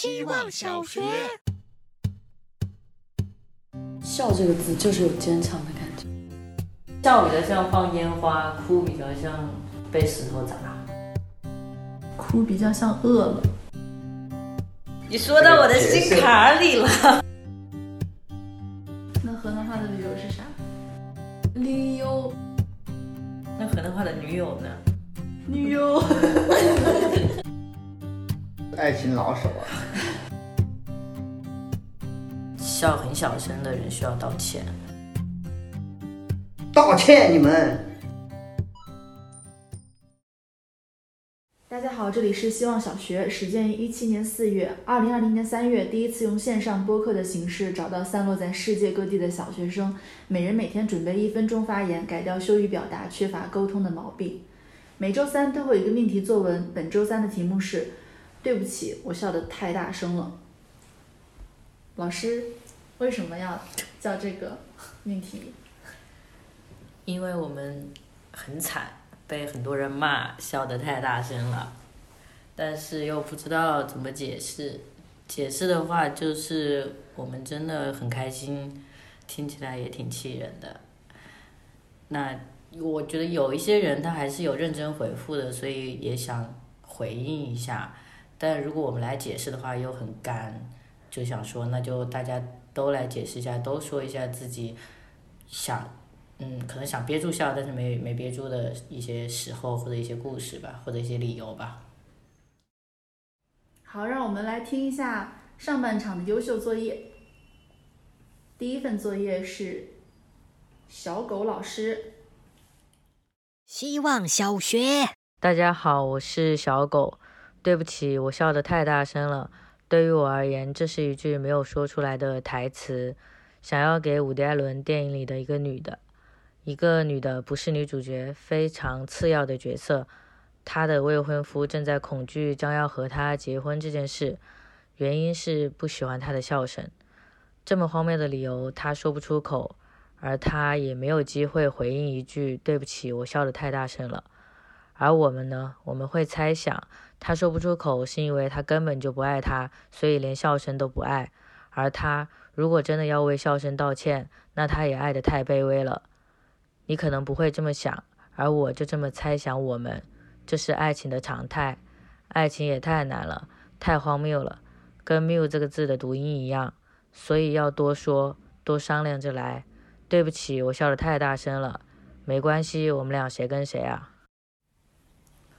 希望小学。笑这个字就是有坚强的感觉。笑比较像放烟花，哭比较像被石头砸。哭比较像饿了。你说到我的心坎里了。那河南话的理由是啥？理由。那河南话的女友呢？女友。爱情老手啊。笑很小声的人需要道歉。道歉你们。大家好，这里是希望小学，始建于一七年四月，二零二零年三月，第一次用线上播客的形式找到散落在世界各地的小学生，每人每天准备一分钟发言，改掉羞于表达、缺乏沟通的毛病。每周三都会有一个命题作文，本周三的题目是：对不起，我笑得太大声了。老师，为什么要叫这个命题？因为我们很惨，被很多人骂，笑得太大声了，但是又不知道怎么解释。解释的话，就是我们真的很开心，听起来也挺气人的。那我觉得有一些人他还是有认真回复的，所以也想回应一下。但如果我们来解释的话，又很干，就想说，那就大家都来解释一下，都说一下自己想。嗯，可能想憋住笑，但是没没憋住的一些时候，或者一些故事吧，或者一些理由吧。好，让我们来听一下上半场的优秀作业。第一份作业是小狗老师。希望小学，大家好，我是小狗。对不起，我笑得太大声了。对于我而言，这是一句没有说出来的台词，想要给伍迪·艾伦电影里的一个女的。一个女的不是女主角，非常次要的角色。她的未婚夫正在恐惧将要和她结婚这件事，原因是不喜欢她的笑声。这么荒谬的理由，她说不出口，而她也没有机会回应一句“对不起，我笑得太大声了”。而我们呢？我们会猜想，他说不出口是因为他根本就不爱他，所以连笑声都不爱。而他如果真的要为笑声道歉，那他也爱得太卑微了。你可能不会这么想，而我就这么猜想。我们，这是爱情的常态。爱情也太难了，太荒谬了，跟“谬”这个字的读音一样。所以要多说，多商量着来。对不起，我笑得太大声了。没关系，我们俩谁跟谁啊？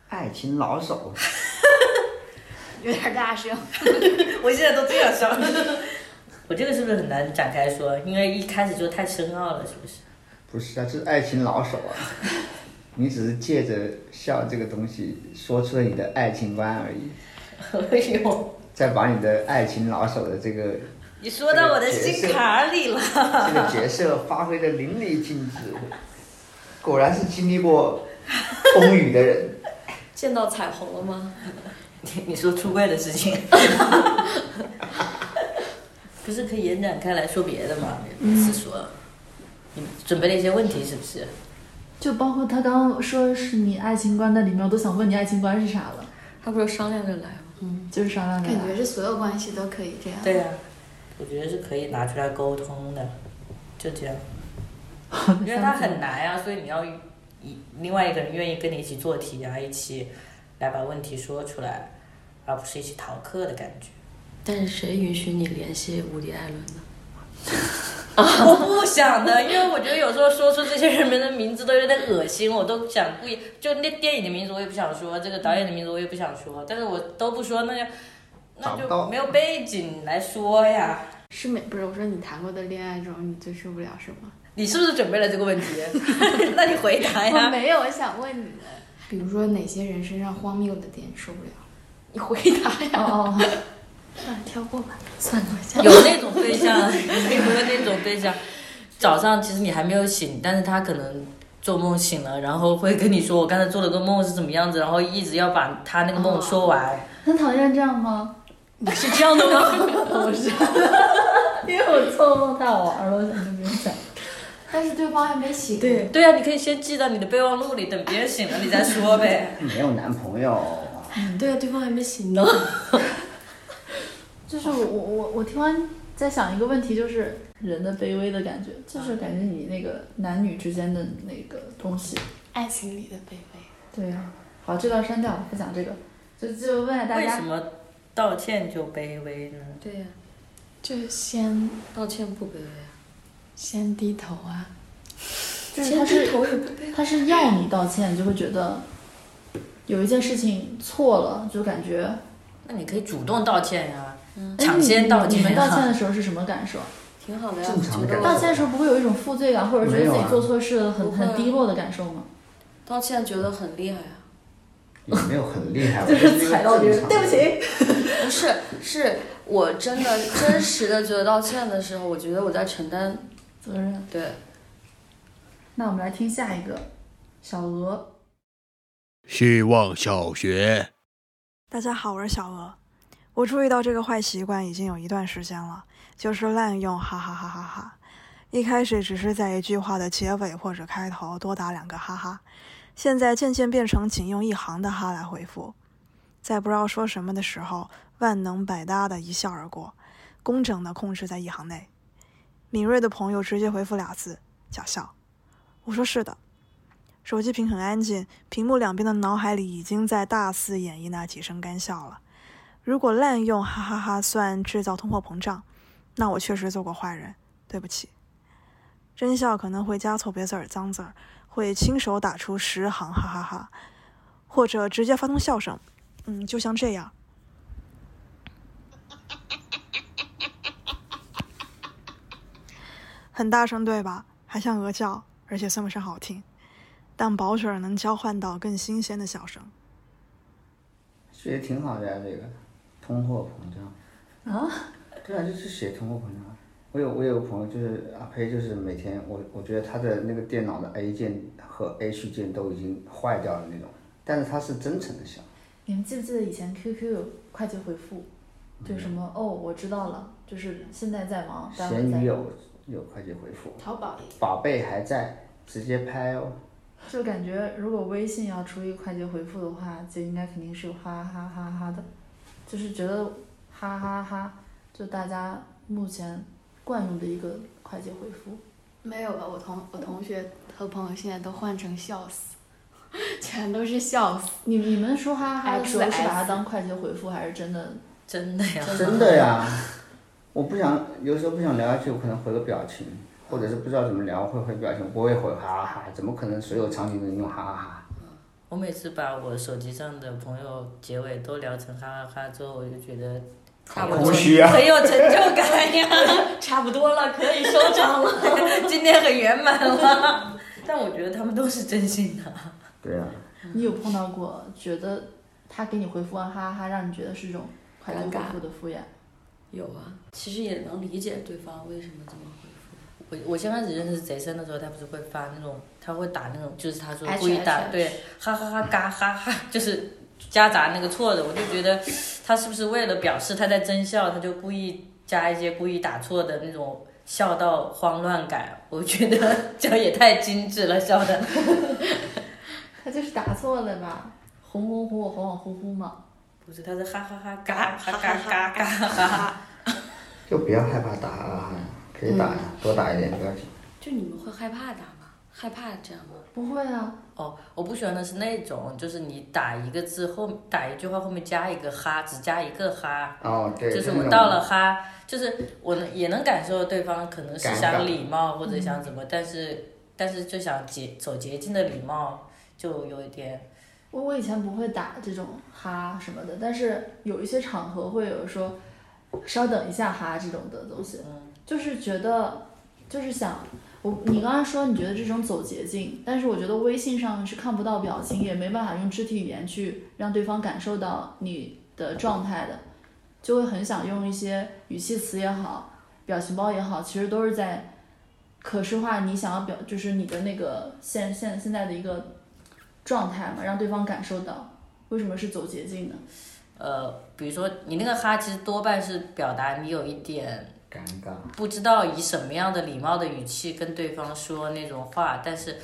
爱情老手，有点大声。我现在都这样笑。我这个是不是很难展开说？因为一开始就太深奥了，是不是？不是啊，这是爱情老手啊！你只是借着笑这个东西说出了你的爱情观而已。哎呦！再把你的爱情老手的这个……你说到我的心坎里了。这个角色发挥的淋漓尽致，果然是经历过风雨的人。见到彩虹了吗？你 你说出柜的事情？不是可以延展开来说别的吗？是说。你准备了一些问题是不是？就包括他刚刚说是你爱情观在里面，我都想问你爱情观是啥了。他不是商量着来吗？嗯，就是商量着来。感觉是所有关系都可以这样。对呀，我觉得是可以拿出来沟通的，就这样。因为他很难呀，所以你要一另外一个人愿意跟你一起做题啊，一起来把问题说出来，而不是一起逃课的感觉。但是谁允许你联系伍迪·艾伦呢？我不想的，因为我觉得有时候说出这些人们的名字都有点恶心，我都想故意就那电影的名字我也不想说，这个导演的名字我也不想说，但是我都不说，那就那就没有背景来说呀。是没不是？我说你谈过的恋爱中你最受不了什么？你是不是准备了这个问题？那你回答呀。我没有，我想问你们，比如说哪些人身上荒谬的点受不了？你回答呀。哦。算了，跳过吧。算了，有那种对象，有没有那种对象？早上其实你还没有醒，但是他可能做梦醒了，然后会跟你说我刚才做了个梦是怎么样子，然后一直要把他那个梦说完。很讨厌这样吗？你是这样的吗？不是，因为我做梦太好玩了，我想跟别人讲。但是对方还没醒。对对啊，你可以先记到你的备忘录里，等别人醒了你再说呗。没有男朋友。对啊，对方还没醒呢。就是我我我我听完在想一个问题，就是人的卑微的感觉，就是感觉你那个男女之间的那个东西。爱情里的卑微。对呀、好，这段删掉，不讲这个，就就问下大家，为什么道歉就卑微呢？对呀、就先道歉不卑微啊。先低头啊，就是他是 他是要你道歉，就会觉得有一件事情错了，就感觉那你可以主动道歉呀，哎抢先道歉你你们道歉。的时候是什么感受？挺好的呀，道歉的时候不会有一种负罪感，或者觉得自己做错事了，很啊很低落的感受吗？道歉觉得很厉害啊。也没有很厉害，就是踩到别人，对不起。不是，是我真的真实的觉得道歉的时候，我觉得我在承担。责任。对，那我们来听下一个，小鹅。希望小学。大家好，我是小鹅。我注意到这个坏习惯已经有一段时间了，就是滥用哈哈哈哈哈。一开始只是在一句话的结尾或者开头多打两个哈哈，现在渐渐变成仅用一行的哈来回复，在不知道说什么的时候，万能百搭的一笑而过，工整的控制在一行内。敏锐的朋友直接回复俩字：假笑。我说是的。手机屏很安静，屏幕两边的脑海里已经在大肆演绎那几声干笑了。如果滥用哈哈哈算制造通货膨胀，那我确实做过坏人，对不起。真笑可能会加错别字儿、脏字儿，会亲手打出十行哈哈哈，或者直接发送笑声，嗯，就像这样。很大声对吧？还像鹅叫，而且算不上好听。但保准能交换到更新鲜的笑声。写的挺好的呀，这个通货膨胀。啊？对啊，就是写通货膨胀。我有我有个朋友就是阿呸，就是每天我我觉得他的那个电脑的 A 键和 H 键都已经坏掉了那种，但是他是真诚的笑。你们记不记得以前 QQ 有快捷回复，就是什么哦，我知道了，就是现在在忙，待会儿再。闲鱼有有快捷回复，淘宝宝贝还在，直接拍哦。就感觉如果微信要出一个快捷回复的话，就应该肯定是有哈哈哈哈的，就是觉得哈哈哈，就大家目前惯用的一个快捷回复。没有吧？我同我同学和朋友现在都换成笑死，全都是笑死。你你们说哈哈哈的时候是把它当快捷回复，还是真的？真的呀，真的呀，我不想，有时候不想聊下去，我可能回个表情，或者是不知道怎么聊，会回表情，不会回哈哈哈，怎么可能所有场景都能用哈哈哈？我每次把我手机上的朋友结尾都聊成哈哈哈之后，我就觉得差不多，空虚啊很有成就感呀，差不多了，可以收场了，今天很圆满了。但我觉得他们都是真心的。对啊，你有碰到过觉得他给你回复完哈哈哈，让你觉得是一种快捷回复的敷衍？有啊，其实也能理解对方为什么这么回复。我我先开始认识贼深的时候，他不是会发那种，他会打那种，就是他说故意打对，哈哈哈嘎哈哈，就是夹杂那个错的，我就觉得他是不是为了表示他在真笑，他就故意加一些故意打错的那种笑到慌乱感，我觉得这也太精致了，笑的。他就是打错了吧？红红火火，恍恍惚惚嘛。不是，他是哈哈哈嘎哈嘎嘎嘎哈哈。就不要害怕打哈哈哈，可以打呀，多打一点不要紧。就你们会害怕打吗？害怕这样吗？不会啊，哦，我不喜欢的是那种，就是你打一个字后打一句话后面加一个哈，只加一个哈。哦，对，就是我到了哈，就是我能也能感受对方可能是想礼貌或者想怎么，但是但是就想捷走捷径的礼貌，就有一点我我以前不会打这种哈什么的，但是有一些场合会有说，稍等一下哈这种的东西，嗯。就是觉得就是想我你刚才说你觉得这种走捷径，但是我觉得微信上是看不到表情，也没办法用肢体语言去让对方感受到你的状态的，就会很想用一些语气词也好，表情包也好，其实都是在可视化你想要表，就是你的那个现现现在的一个状态嘛，让对方感受到。为什么是走捷径呢？呃，比如说你那个哈，其实多半是表达你有一点尴尬。不知道以什么样的礼貌的语气跟对方说那种话，但是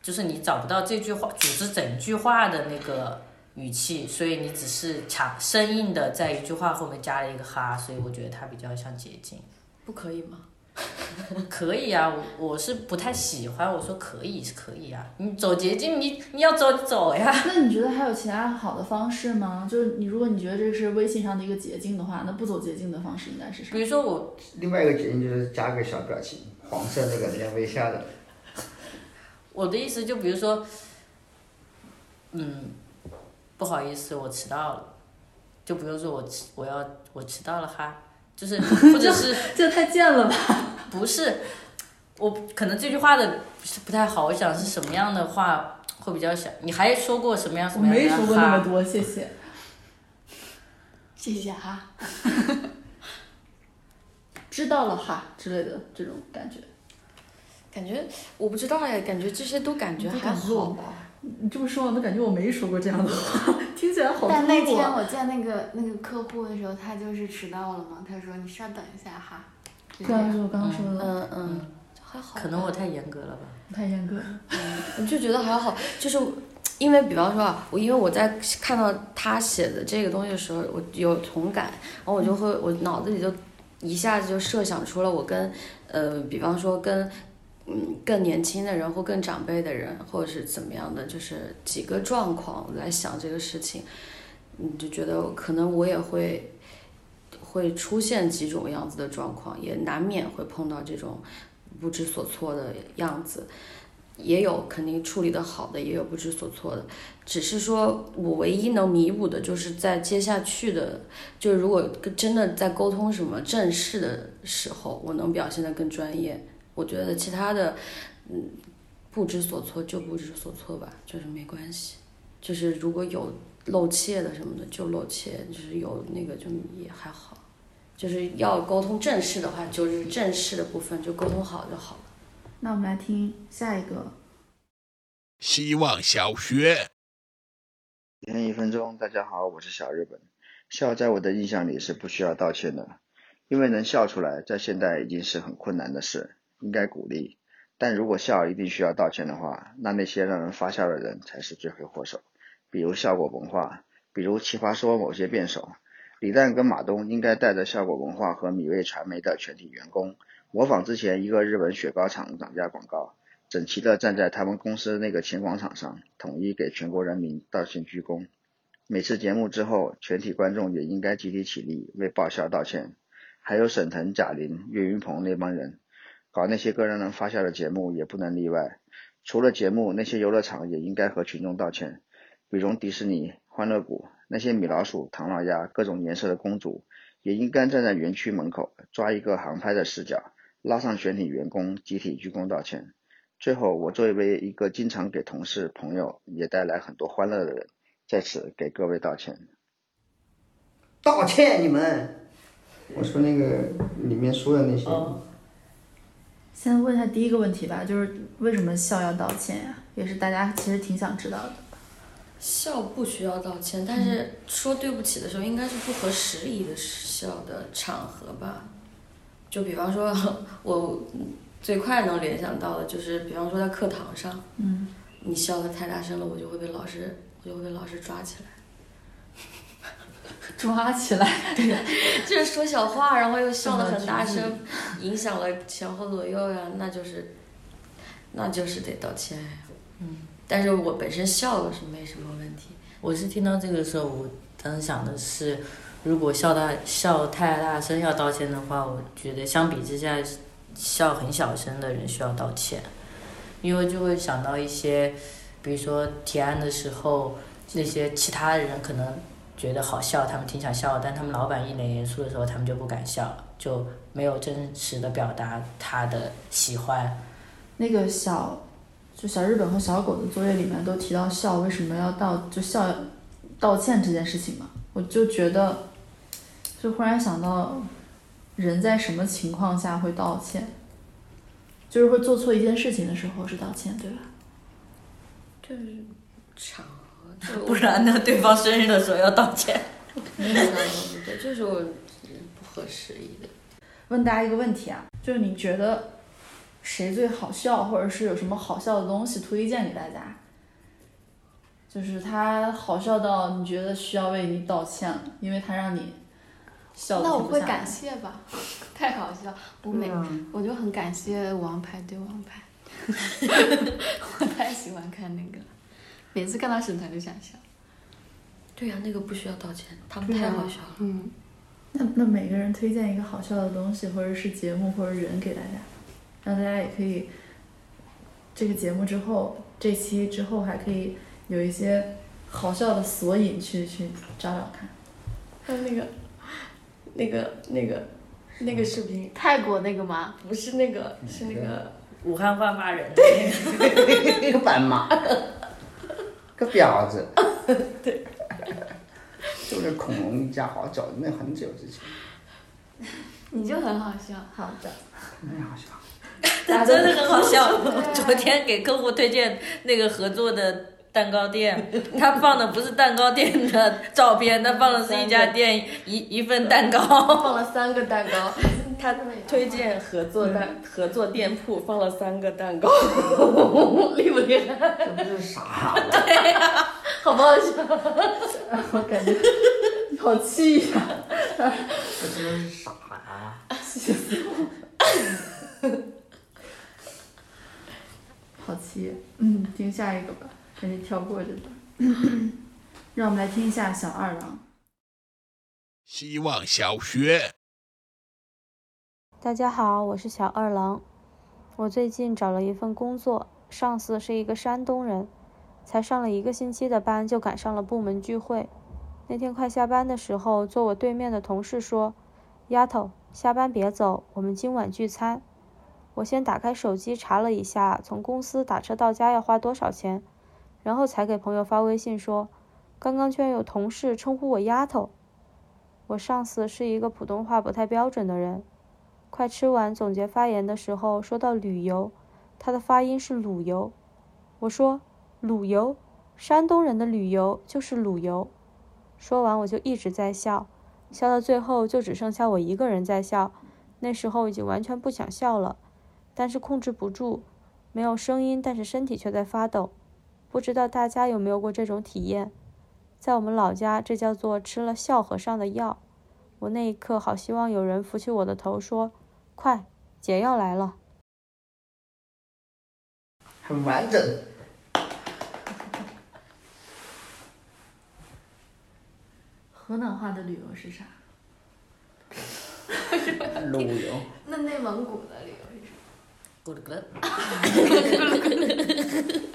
就是你找不到这句话组织整句话的那个语气，所以你只是强生硬的在一句话后面加了一个哈，所以我觉得它比较像捷径。不可以吗？可以啊，我我是不太喜欢，我说可以是可以啊，你走捷径，你你要走就走呀。那你觉得还有其他好的方式吗？就是你如果你觉得这是微信上的一个捷径的话，那不走捷径的方式应该是啥？比如说我另外一个捷径就是加个小表情，黄色那个连微笑的。我的意思就比如说，嗯，不好意思，我迟到了，就比如说我迟我要我迟到了哈，就是或者是 这太贱了吧？不是，我可能这句话的是不太好，我想是什么样的话会比较想。你还说过什么样什我么样的没说过那么？多，谢谢。谢谢哈。知道了哈之类的这种感觉。感觉我不知道哎，感觉这些都感觉还好吧。你这么说，我都感觉我没说过这样的话，听起来好但那天我见那个那个客户的时候，他就是迟到了嘛。他说：“你稍等一下哈。”就这样就是我刚刚说的，嗯嗯，还好。可能我太严格了吧。太严格了。我就觉得还好，就是因为比方说啊，我因为我在看到他写的这个东西的时候，我有同感，然后我就会我脑子里就一下子就设想出了我跟呃，比方说跟嗯更年轻的人或更长辈的人，或者是怎么样的，就是几个状况来想这个事情，你就觉得可能我也会。会出现几种样子的状况，也难免会碰到这种不知所措的样子。也有肯定处理的好的，也有不知所措的。只是说我唯一能弥补的，就是在接下去的，就是如果真的在沟通什么正式的时候，我能表现得更专业。我觉得其他的，嗯，不知所措就不知所措吧，就是没关系。就是如果有露怯的什么的，就露怯；就是有那个就也还好。就是要沟通正式的话，就是正式的部分就沟通好就好了。那我们来听下一个。希望小学。一天一分钟，大家好，我是小日本。笑在我的印象里是不需要道歉的，因为能笑出来，在现代已经是很困难的事，应该鼓励。但如果笑一定需要道歉的话，那那些让人发笑的人才是罪魁祸首，比如效果文化，比如奇葩说某些辩手。李诞跟马东应该带着效果文化和米味传媒的全体员工，模仿之前一个日本雪糕厂涨价广告，整齐地站在他们公司那个前广场上，统一给全国人民道歉鞠躬。每次节目之后，全体观众也应该集体起立为爆笑道歉。还有沈腾、贾玲、岳云鹏那帮人，搞那些个让人发笑的节目也不能例外。除了节目，那些游乐场也应该和群众道歉，比如迪士尼、欢乐谷那些米老鼠、唐老鸭各种颜色的公主，也应该站在园区门口，抓一个航拍的视角，拉上全体员工集体鞠躬道歉。最后，我作为一个经常给同事、朋友也带来很多欢乐的人，在此给各位道歉。道歉你们！我说那个里面说的那些，先问一下第一个问题吧，就是为什么笑要道歉呀、也是大家其实挺想知道的。笑不需要道歉，但是说对不起的时候，应该是不合时宜的笑的场合吧。就比方说，我最快能联想到的就是，比方说在课堂上，嗯，你笑的太大声了，我就会被老师，我就会被老师抓起来。抓起来，就是说小话，然后又笑得很大声，影响了前后左右呀，那就是，那就是得道歉呀。嗯，但是我本身笑是没什么问题。我是听到这个时候，我当时想的是，如果笑大笑太大声要道歉的话，我觉得相比之下，笑很小声的人需要道歉，因为就会想到一些，比如说提案的时候，那些其他的人可能觉得好笑，他们挺想笑，但他们老板一脸严肃的时候，他们就不敢笑，就没有真实的表达他的喜欢。那个小，就小日本和小狗的作业里面都提到笑为什么要道，就笑道歉这件事情嘛，我就觉得，就忽然想到，人在什么情况下会道歉？就是会做错一件事情的时候是道歉，对吧？就是场 不然呢？对方生日的时候要道歉。没有想到不对，这是我不合时宜的。问大家一个问题啊，就是你觉得谁最好笑，或者是有什么好笑的东西推荐给大家？就是他好笑到你觉得需要为你道歉了，因为他让你笑得那我会感谢吧，太好笑。我每、啊我就很感谢王牌对王牌，我太喜欢看那个了，每次看到沈腾就想笑。对呀、那个不需要道歉，他们太好笑了。嗯，那那每个人推荐一个好笑的东西，或者是节目或者人给大家，让大家也可以这个节目之后，这期之后还可以有一些好笑的索引去去找找看。还有那个，那个，那个，那个视频，泰国那个吗？不是那个，是那个武汉话骂人。那，个斑马，个婊子，对，就是恐龙一家好久，那很久之前，你就很好笑。好的，很好笑。他真的很好笑。昨天给客户推荐那个合作的蛋糕店，他放的不是蛋糕店的照片，他放的是一家店一一份蛋糕。放了三个蛋糕，他推荐合作蛋合作店铺放了三个蛋糕，厉不厉害？这不是傻 了？好不好笑？我感觉好气呀、这真是傻呀！气死我！好气，嗯，听下一个吧，赶紧跳过这段。让我们来听一下小二郎。希望小学。大家好，我是小二郎。我最近找了一份工作，上司是一个山东人，才上了一个星期的班就赶上了部门聚会。那天快下班的时候，坐我对面的同事说：“丫头，下班别走，我们今晚聚餐。”我先打开手机查了一下，从公司打车到家要花多少钱，然后才给朋友发微信说：“刚刚居然有同事称呼我丫头。”我上司是一个普通话不太标准的人。快吃完总结发言的时候，说到旅游，他的发音是鲁游。我说鲁游，山东人的旅游就是鲁游。说完我就一直在笑，笑到最后就只剩下我一个人在笑。那时候已经完全不想笑了，但是控制不住，没有声音，但是身体却在发抖。不知道大家有没有过这种体验？在我们老家，这叫做吃了笑和尚的药。我那一刻好希望有人扶起我的头，说：“快，解药来了。”很完整。河南话的旅游是啥？路游，那内蒙古的旅游是？咕噜咕噜。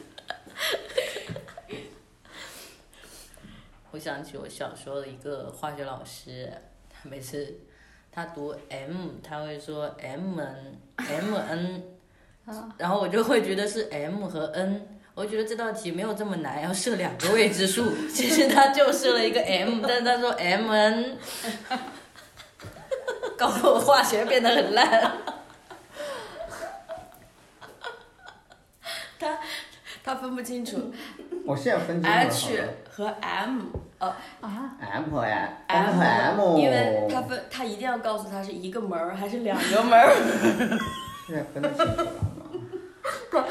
我想起我小时候的一个化学老师，他每次他读 M，他会说 M N M N，然后我就会觉得是 M 和 N。我觉得这道题没有这么难，要设两个未知数。其实他就设了一个 M，但是他说 M N，搞得我化学变得很烂。他他分不清楚我现在分清楚了 H 和 M，呃啊，M 和 M M 和 M，因为他分他一定要告诉他是一个门儿还是两个门儿。现在分得清楚了吗？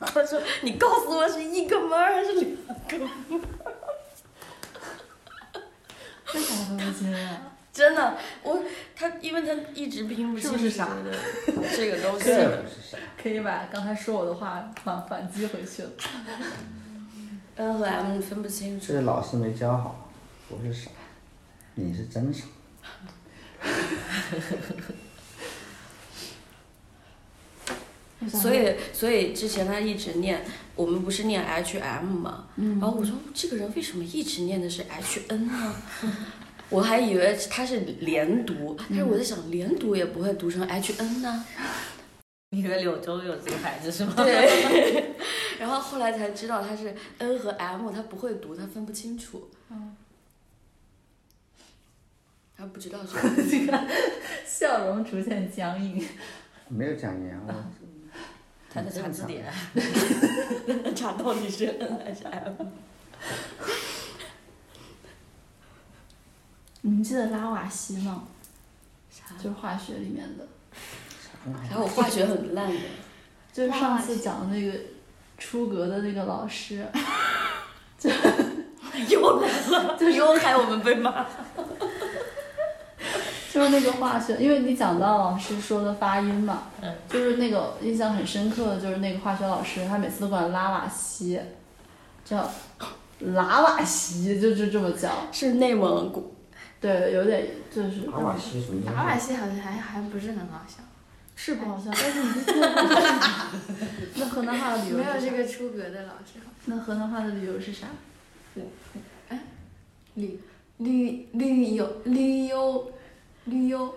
他说：“你告诉我是一个门儿还是两个门儿为啥分不清啊？？”真的，我他因为他一直拼不清楚是不是傻的这个东 西。可以把刚才说我的话反反击回去了。N 和 M 分不清楚。这是老师没教好，不是傻，你是真傻。所以，所以之前他一直念，我们不是念 H M 吗？然后我说这个人为什么一直念的是 H N 呢？我还以为他是连读，但是我在想，连读也不会读成 H N 呢。你以为柳州有这个牌子是吗？对，然后后来才知道他是 N 和 M，他不会读，他分不清楚。嗯。他不知道这个。这个笑容逐渐僵硬。没有讲言，我他在查字典。查到底是 N 还是 M？你们记得拉瓦锡吗？啥？就是化学里面的。然后我化学很烂的。就是上次讲的那个出格的那个老师，又来了，就又害我们被骂。就是那个化学，因为你讲到老师说的发音嘛，嗯就是那个印象很深刻的，就是那个化学老师，他每次都管拉瓦锡，叫拉瓦锡，就就这么叫。是内蒙古。对，有点就是。拉瓦西属于拉瓦西好像还还不是很好笑，是不好笑，但是你就 那河南话的理由没有这个出格的老师好。那河南话的理由是啥？哎，旅旅旅游旅游旅游，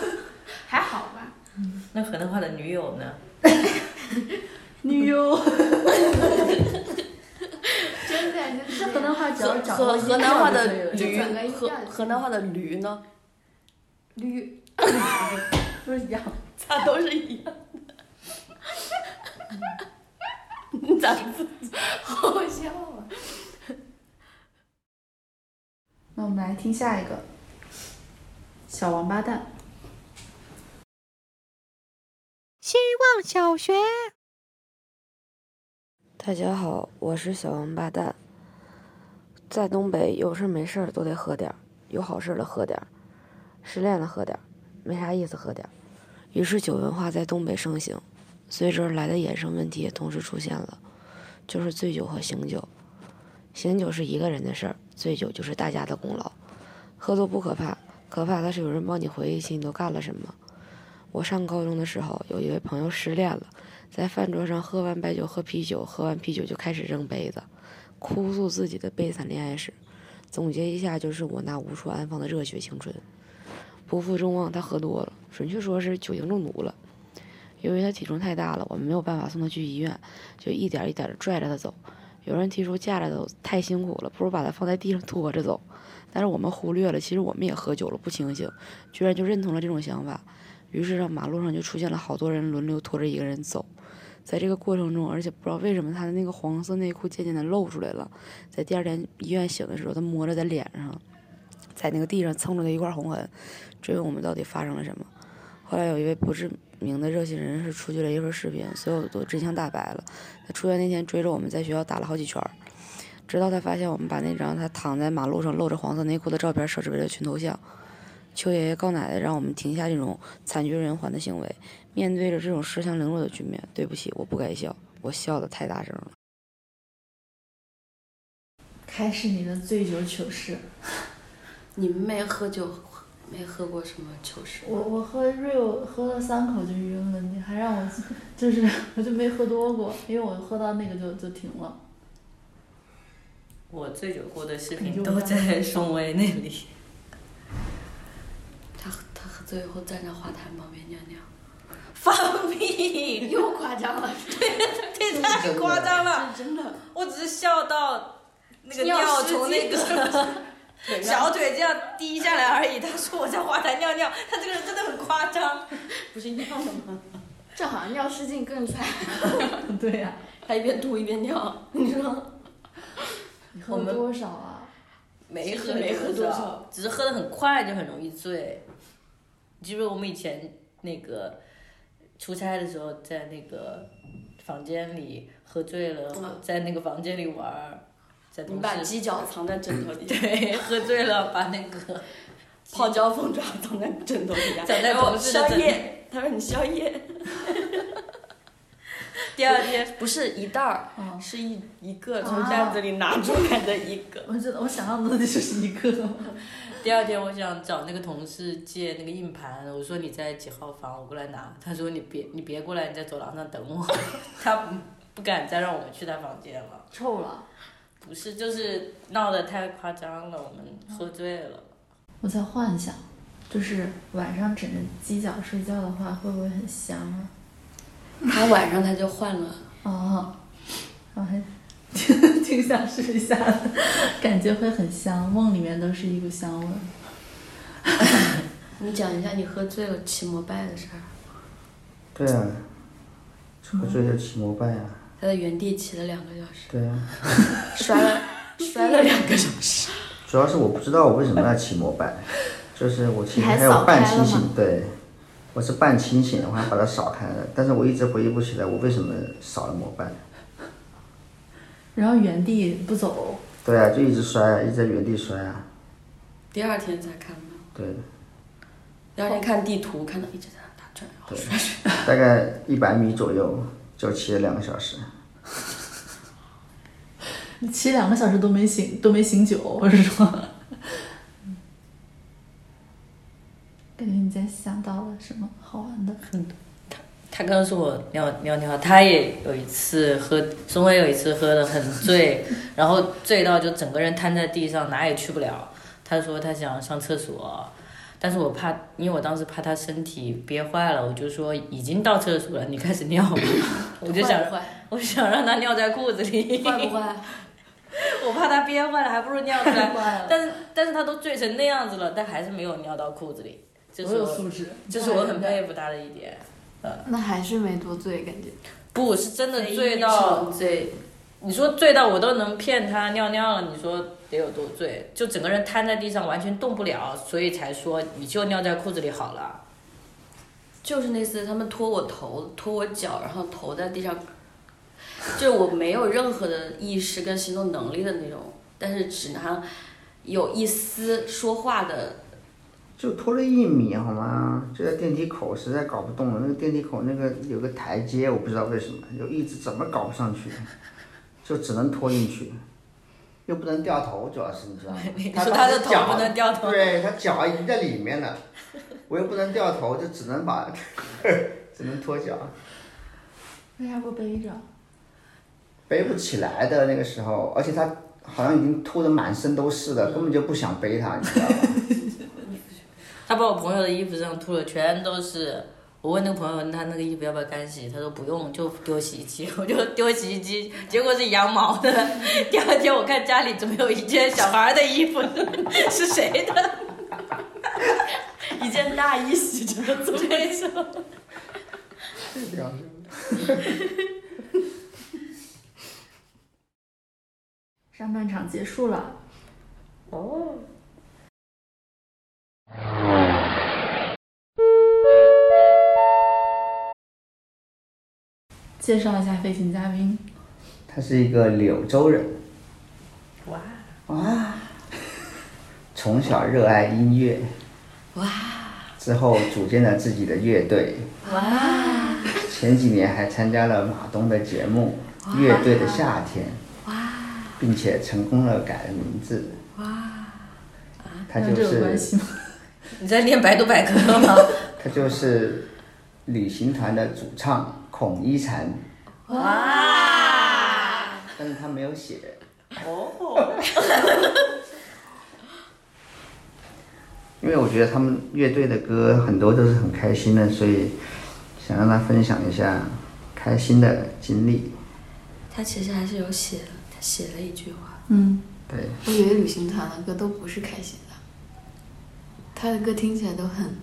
还好吧？那河南话的女友呢？女友。真的就是河南话只要河掌握音河河南话调的驴，河河南话的驴呢？驴，不是一样，咋都是一样的。你咋不？好好笑啊！那我们来听下一个，小王八蛋。希望小学。大家好，我是小王八蛋。在东北，有事没事儿都得喝点儿，有好事儿了喝点儿，失恋了喝点儿，没啥意思喝点儿。于是酒文化在东北盛行，随之而来的衍生问题也同时出现了，就是醉酒和醒酒。醒酒是一个人的事儿，醉酒就是大家的功劳。喝多不可怕，可怕的是有人帮你回忆起你都干了什么。我上高中的时候，有一位朋友失恋了，在饭桌上喝完白酒喝啤酒，喝完啤酒就开始扔杯子，哭诉自己的悲惨恋爱史。总结一下，就是我那无处安放的热血青春。不负众望，他喝多了，准确说是酒精中毒了。由于他体重太大了，我们没有办法送他去医院，就一点一点的拽着他走。有人提出架着走太辛苦了，不如把他放在地上拖着走。但是我们忽略了，其实我们也喝酒了，不清醒，居然就认同了这种想法。于是让马路上就出现了好多人轮流拖着一个人走。在这个过程中，而且不知道为什么他的那个黄色内裤渐渐的露出来了。在第二天医院醒的时候，他摸着在脸上，在那个地上蹭出来一块红痕，追问我们到底发生了什么。后来有一位不知名的热心人士出具了一份视频，所有都真相大白了。他出院那天追着我们在学校打了好几圈儿，直到他发现我们把那张他躺在马路上露着黄色内裤的照片设置为了群头像。邱爷爷告奶奶让我们停下这种惨绝人寰的行为。面对着这种恃强凌弱的局面，对不起，我不该笑，我笑的太大声了。开始你的醉酒糗事。你们没喝酒，没喝过什么糗事？我我喝 real 喝了三口就晕了，你还让我 就是我就没喝多过，因为我喝到那个就就停了。我醉酒过的视频都在宋威那里。他他喝醉后站在花坛旁边尿尿，放屁！又夸张了，对，对太夸张了，真的。我只是笑到那个尿从那个小腿这样滴下来而已。他说我在花坛尿尿，他这个人真的很夸张。不是尿了吗？这好像尿失禁更惨。对呀、他一边吐一边尿，你说？你喝了多少啊？没喝没喝多少少，只是喝的很快就很容易醉。你记不记得我们以前那个出差的时候，在那个房间里喝醉了，嗯在那个房间里玩儿，在同你把事鸡脚藏在枕头底下，对，喝醉了把那个 泡椒凤爪藏在枕头底下，藏在同事的枕夜，他说你宵夜。第二天不是一袋儿，嗯是一一个从袋子里拿出来的一个。我知道，我想象中的就是一个。第二天我想找那个同事借那个硬盘，我说你在几号房，我过来拿。他说你别你别过来，你在走廊上等我。他不不敢再让我们去他房间了。臭了。不是，就是闹得太夸张了，我们喝醉了。我在幻想，就是晚上枕着鸡脚睡觉的话，会不会很香啊？他晚上他就换了。哦，我还挺 挺想试一下的，感觉会很香，梦里面都是一股香味儿。你讲一下你喝醉了骑摩拜的事儿。对啊，喝醉了骑摩拜啊。他在原地骑了两个小时，对啊，摔了 摔了两个小时。主要是我不知道我为什么要骑摩拜，就是我其实还还有半清醒，对，我是半清醒，我还把它扫开了，但是我一直回忆不起来我为什么扫了摩拜。然后原地不走。对啊，就一直摔啊，一直在原地摔啊。第二天才看到，对，第二天看地图看到一直在那打转，然后对摔摔。大概一百米左右就骑了两个小时。你 骑两个小时都没醒，都没醒酒，我是说？感觉你在想到了什么好玩的？他刚说我尿尿尿，他也有一次喝，松威有一次喝的很醉，然后醉到就整个人瘫在地上，哪也去不了。他说他想上厕所，但是我怕，因为我当时怕他身体憋坏了，我就说已经到厕所了，你开始尿吧。我就想我想让他尿在裤子里。坏不坏？我怕他憋坏了，还不如尿出来。但是但是他都醉成那样子了，但还是没有尿到裤子里，这是我这是我很佩服他的一点。那还是没多醉，感觉。不是真的醉到醉，你说醉到我都能骗他尿尿了，你说得有多醉？就整个人瘫在地上，完全动不了，所以才说你就尿在裤子里好了。就是那次他们拖我头，拖我脚，然后头在地上，就我没有任何的意识跟行动能力的那种，但是只能有一丝说话的，就拖了一米好吗？就在电梯口，实在搞不动了。那个电梯口那个有个台阶，我不知道为什么，就一直怎么搞不上去，就只能拖进去，又不能掉头，主要是你知道吗 说他的脚不能掉头对他脚已经在里面了，我又不能掉头，就只能把，只能拖脚，为啥不背着？背不起来的那个时候，而且他好像已经拖的满身都是了，根本就不想背他，你知道吧？他把我朋友的衣服上吐了，全都是。我问那个朋友，他那个衣服要不要干洗，他说不用，就丢洗衣机。我就丢洗衣机，结果是羊毛的。第二天我看家里怎么有一件小孩的衣服，是谁的？一件大衣洗成了这么丑。上半场结束了。哦。介绍一下飞行嘉宾。他是一个柳州人，哇。哇，从小热爱音乐，哇，之后组建了自己的乐队，哇，前几年还参加了马东的节目《乐队的夏天》，哇，并且成功了改了名字，哇，他就是系吗？你在念百度百科吗？他就是旅行团的主唱孔一禅，哇！但是他没有写。哦。因为我觉得他们乐队的歌很多都是很开心的，所以想让他分享一下开心的经历。他其实还是有写的，他写了一句话。嗯，对，我以为旅行团的歌都不是开心的，他的歌听起来都很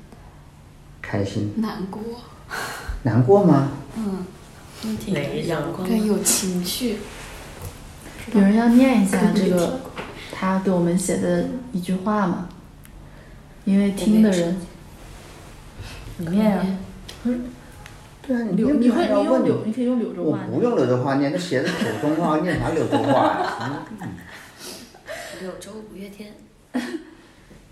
开心，难过，难过吗？嗯，挺阳光，更有情绪。有人要念一下这个他给我们写的一句话吗？因为听的人，你念啊。对啊，你，你会你用柳，你可以用柳州话我不用柳州话念，这写的普通话，念啥柳州话呀？嗯 柳州五月天，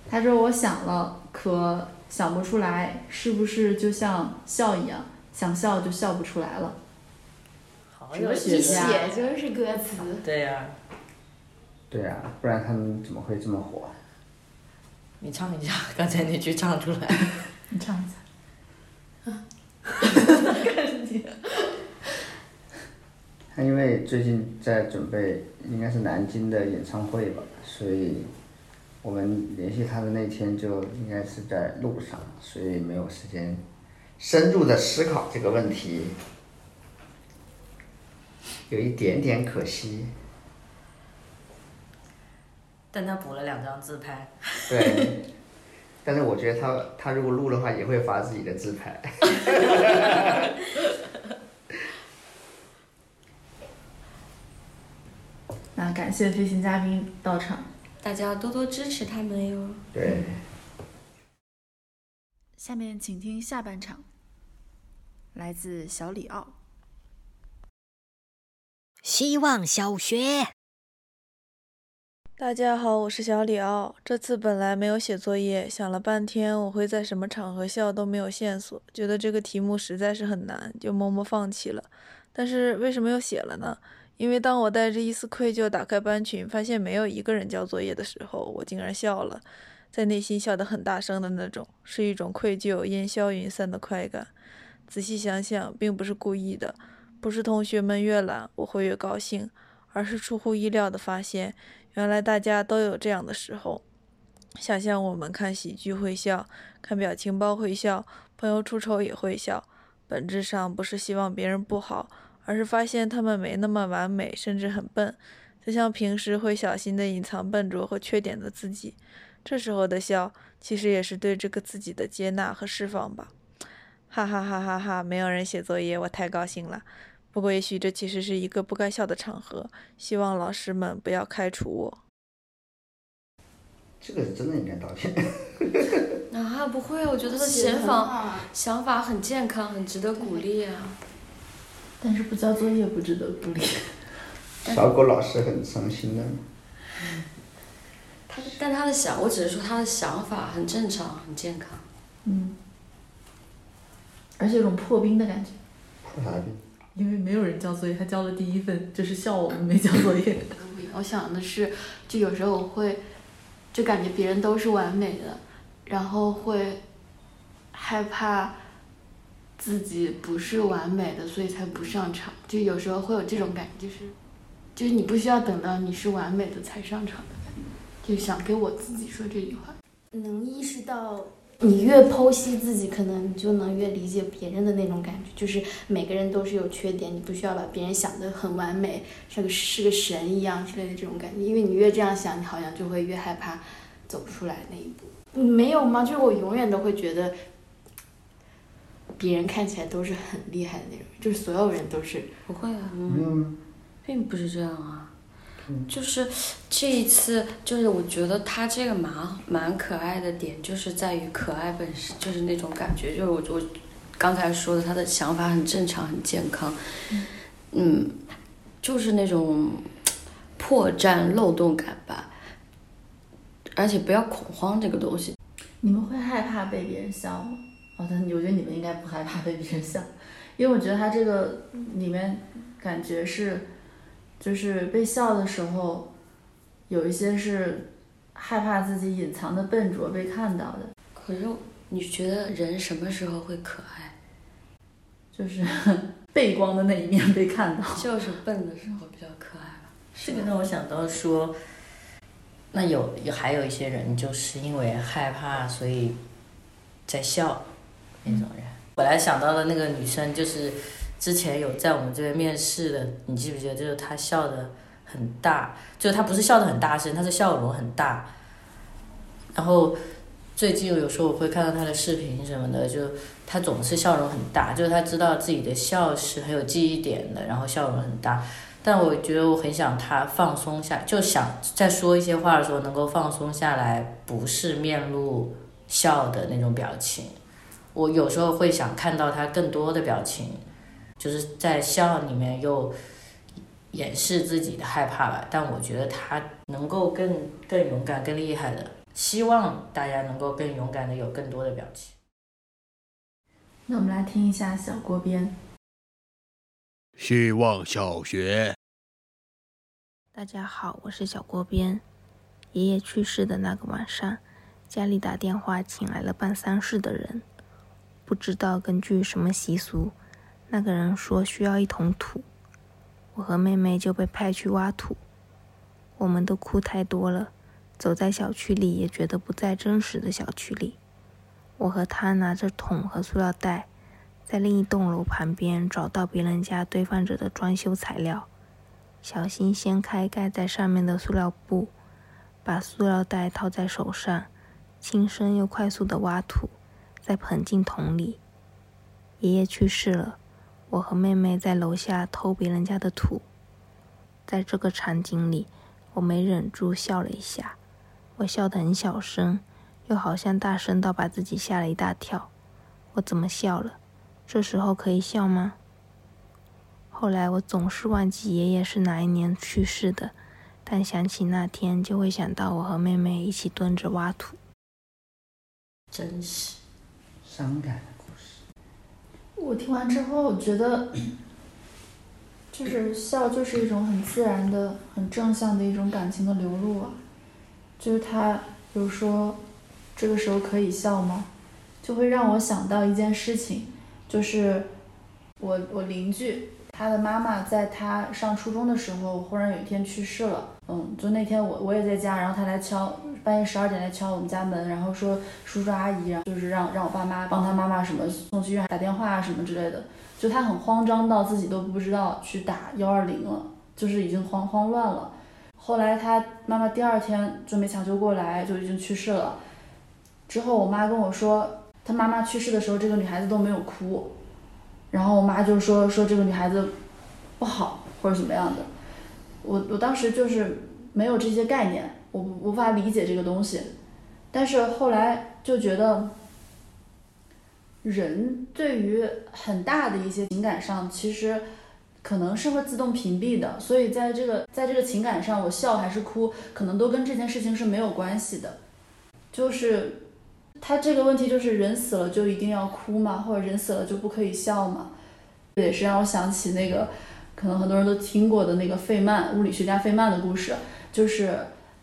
他说我想了，可想不出来，是不是就像笑一样，想笑就笑不出来了？好有一写呀写就是歌词。对呀、对啊，不然他们怎么会这么火？你唱一下刚才那句唱出来。你唱一下。他因为最近在准备应该是南京的演唱会吧，所以我们联系他的那天就应该是在路上，所以没有时间深入的思考这个问题，有一点点可惜。但他补了两张自拍。对，但是我觉得他他如果录的话，也会发自己的自拍。那感谢飞行嘉宾到场。大家要多多支持他们哟。对。下面请听下半场，来自小李奥。希望小学。大家好，我是小李奥。这次本来没有写作业，想了半天我会在什么场合笑都没有线索，觉得这个题目实在是很难，就默默放弃了。但是为什么又写了呢？因为当我带着一丝愧疚打开班群，发现没有一个人交作业的时候，我竟然笑了，在内心笑得很大声的那种，是一种愧疚烟消云散的快感。仔细想想，并不是故意的，不是同学们越懒我会越高兴，而是出乎意料的发现。原来大家都有这样的时候，想象我们看喜剧会笑，看表情包会笑，朋友出丑也会笑。本质上不是希望别人不好，而是发现他们没那么完美，甚至很笨。就像平时会小心的隐藏笨拙和缺点的自己，这时候的笑，其实也是对这个自己的接纳和释放吧。哈哈哈哈哈！没有人写作业，我太高兴了。不过，也许这其实是一个不该笑的场合，希望老师们不要开除我。这个是真的应该道歉。啊，不会，我觉得他的想法想法很健康，很值得鼓励啊。但是不交作业不值得鼓励。小狗老师很伤心的。他，但他的想，我只是说他的想法很正常，很健康。嗯。而且有种破冰的感觉。破啥冰因为没有人交作业，他交了第一份，就是笑我们没交作业。我想的是，就有时候我会，就感觉别人都是完美的，然后会害怕自己不是完美的，所以才不上场。就有时候会有这种感觉，就是，就是你不需要等到你是完美的才上场的感觉。就想给我自己说这句话。能意识到。你越剖析自己，可能你就能越理解别人的那种感觉。就是每个人都是有缺点，你不需要把别人想得很完美，像个是个神一样之类的这种感觉。因为你越这样想，你好像就会越害怕走出来那一步。没有吗？就是我永远都会觉得别人看起来都是很厉害的那种，就是所有人都是。不会啊，嗯，并不是这样啊。就是这一次，就是我觉得他这个蛮蛮可爱的点，就是在于可爱本身，就是那种感觉，就是我我刚才说的，他的想法很正常，很健康，嗯，就是那种破绽漏洞感吧，而且不要恐慌这个东西。你们会害怕被别人笑吗？哦，但我觉得你们应该不害怕被别人笑，因为我觉得他这个里面感觉是。就是被笑的时候，有一些是害怕自己隐藏的笨拙被看到的。可是你觉得人什么时候会可爱？就是 背光的那一面被看到。就是笨的时候比较可爱吧。这个让我想到说，那有有还有一些人就是因为害怕，所以在笑那种人。本来想到的那个女生就是。之前有在我们这边面试的，你记不记得？就是她笑的很大，就是他不是笑的很大声，她是笑容很大。然后最近有时候我会看到她的视频什么的，就她总是笑容很大，就是她知道自己的笑是很有记忆点的，然后笑容很大。但我觉得我很想他放松下，就想在说一些话的时候能够放松下来，不是面露笑的那种表情。我有时候会想看到他更多的表情。就是在笑里面又掩饰自己的害怕吧，但我觉得他能够更更勇敢、更厉害的。希望大家能够更勇敢的有更多的表情。那我们来听一下小锅边。希望小学。大家好，我是小锅边。爷爷去世的那个晚上，家里打电话请来了办丧事的人，不知道根据什么习俗。那个人说需要一桶土，我和妹妹就被派去挖土。我们都哭太多了，走在小区里也觉得不在真实的小区里。我和他拿着桶和塑料袋，在另一栋楼旁边找到别人家堆放着的装修材料，小心掀开盖在上面的塑料布，把塑料袋套在手上，轻声又快速的挖土，再捧进桶里。爷爷去世了。我和妹妹在楼下偷别人家的土，在这个场景里，我没忍住笑了一下。我笑得很小声，又好像大声到把自己吓了一大跳。我怎么笑了？这时候可以笑吗？后来我总是忘记爷爷是哪一年去世的，但想起那天就会想到我和妹妹一起蹲着挖土。真是伤感的故事。我听完之后，我觉得，就是笑就是一种很自然的、很正向的一种感情的流露啊。就是他，比如说，这个时候可以笑吗？就会让我想到一件事情，就是我我邻居他的妈妈在他上初中的时候，忽然有一天去世了。嗯，就那天我我也在家，然后他来敲，半夜十二点来敲我们家门，然后说叔叔阿姨，然后就是让让我爸妈帮他妈妈什么送去医院打电话啊什么之类的。就他很慌张到自己都不知道去打幺二零了，就是已经慌慌乱了。后来他妈妈第二天就没抢救过来，就已经去世了。之后我妈跟我说，他妈妈去世的时候，这个女孩子都没有哭。然后我妈就说说这个女孩子不好或者怎么样的。我我当时就是没有这些概念，我无法理解这个东西。但是后来就觉得，人对于很大的一些情感上，其实可能是会自动屏蔽的。所以在这个在这个情感上，我笑还是哭，可能都跟这件事情是没有关系的。就是他这个问题，就是人死了就一定要哭吗？或者人死了就不可以笑吗？也是让我想起那个。可能很多人都听过的那个费曼，物理学家费曼的故事，就是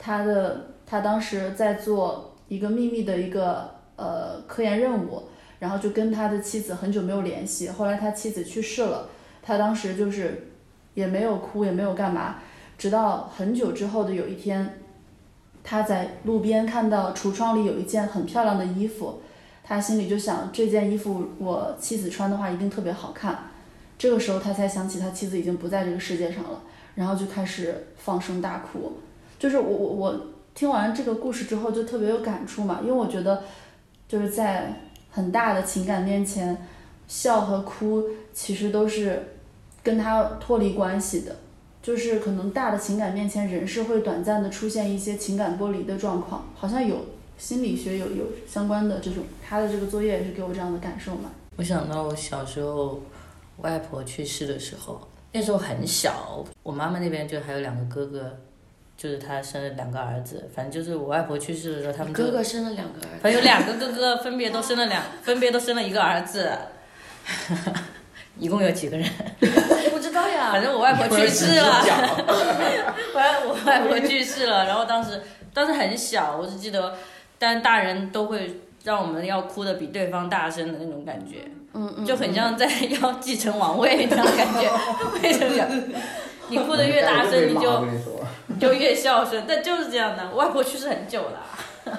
他的他当时在做一个秘密的一个呃科研任务，然后就跟他的妻子很久没有联系，后来他妻子去世了，他当时就是也没有哭也没有干嘛，直到很久之后的有一天，他在路边看到橱窗里有一件很漂亮的衣服，他心里就想这件衣服我妻子穿的话一定特别好看。这个时候他才想起他妻子已经不在这个世界上了，然后就开始放声大哭。就是我我我听完这个故事之后就特别有感触嘛，因为我觉得就是在很大的情感面前，笑和哭其实都是跟他脱离关系的。就是可能大的情感面前，人是会短暂的出现一些情感剥离的状况，好像有心理学有有相关的这种，他的这个作业也是给我这样的感受嘛。我想到我小时候。外婆去世的时候，那时候很小，我妈妈那边就还有两个哥哥，就是他生了两个儿子，反正就是我外婆去世的时候，他们哥哥生了两个儿子，反正有两个哥哥，分别都生了两，分别都生了一个儿子，一共有几个人？不知道呀，反正我外婆去世了，反正我外婆去世了，然后当时当时很小，我只记得，但大人都会让我们要哭的比对方大声的那种感觉。嗯嗯，就很像在 要继承王位那种感觉，为什么？你哭的越大声，你就你就越孝顺，但就是这样的。外婆去世很久了，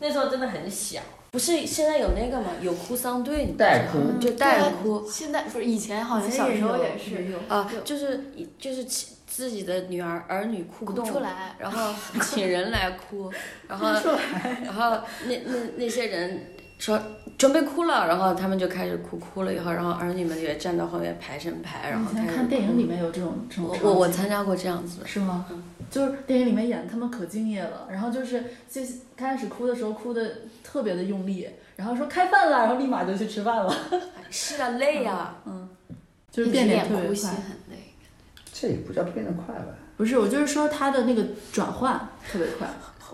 那时候真的很小。不是现在有那个吗？有哭丧队，代哭就代哭。现在不是以前好像小时候也是啊，就是就是自己的女儿儿女哭不动出来，然后请人来哭，然后然后那那那些人。说准备哭了，然后他们就开始哭，哭了以后，然后儿女们也站到后面排成排，然后开始。看电影里面有这种这种我我参加过这样子。是吗？就是电影里面演他们可敬业了，然后就是就开始哭的时候哭的特别的用力，然后说开饭了，然后立马就去吃饭了。是啊，累呀。嗯。就是变脸特别快。很累。这也不叫变得快吧？不是，我就是说他的那个转换特别快。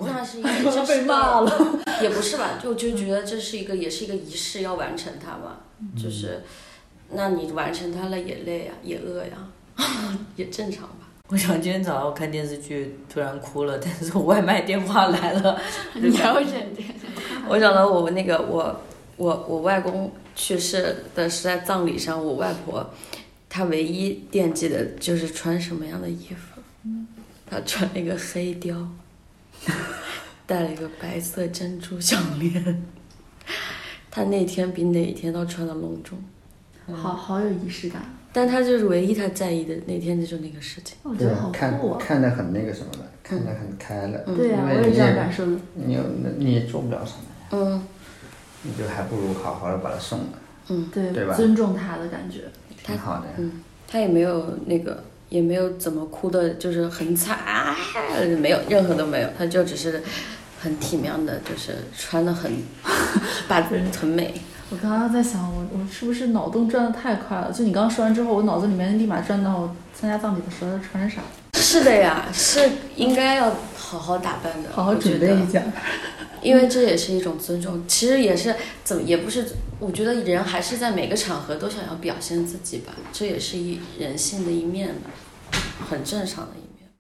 那是因为这是个，也不是吧？就就觉得这是一个，也是一个仪式，要完成它吧。就是，那你完成它了也累呀，也饿呀，也正常吧。我想今天早上我看电视剧突然哭了，但是我外卖电话来了，你要忍着。我想到我那个我我我外公去世的是在葬礼上，我外婆她唯一惦记的就是穿什么样的衣服，她穿了一个黑貂。戴了一个白色珍珠项链，他那天比哪一天都穿的隆重，好好有仪式感。但他就是唯一他在意的那天就是那个事情。我觉得好酷啊！看得很那个什么的，看得很开了。对呀，我也这样感受的。你你也做不了什么。嗯。你就还不如好好的把他送了。嗯，对，对吧？尊重他的感觉，挺好的。嗯，他也没有那个。也没有怎么哭的，就是很惨啊，没有任何都没有，他就只是很体面的，就是穿的很，把很美。我刚刚在想，我我是不是脑洞转的太快了？就你刚刚说完之后，我脑子里面立马转到我参加葬礼的时候穿啥？是的呀，是应该要好好打扮的，好好准备一下。因为这也是一种尊重，其实也是怎么也不是，我觉得人还是在每个场合都想要表现自己吧，这也是一人性的一面吧，很正常的一面。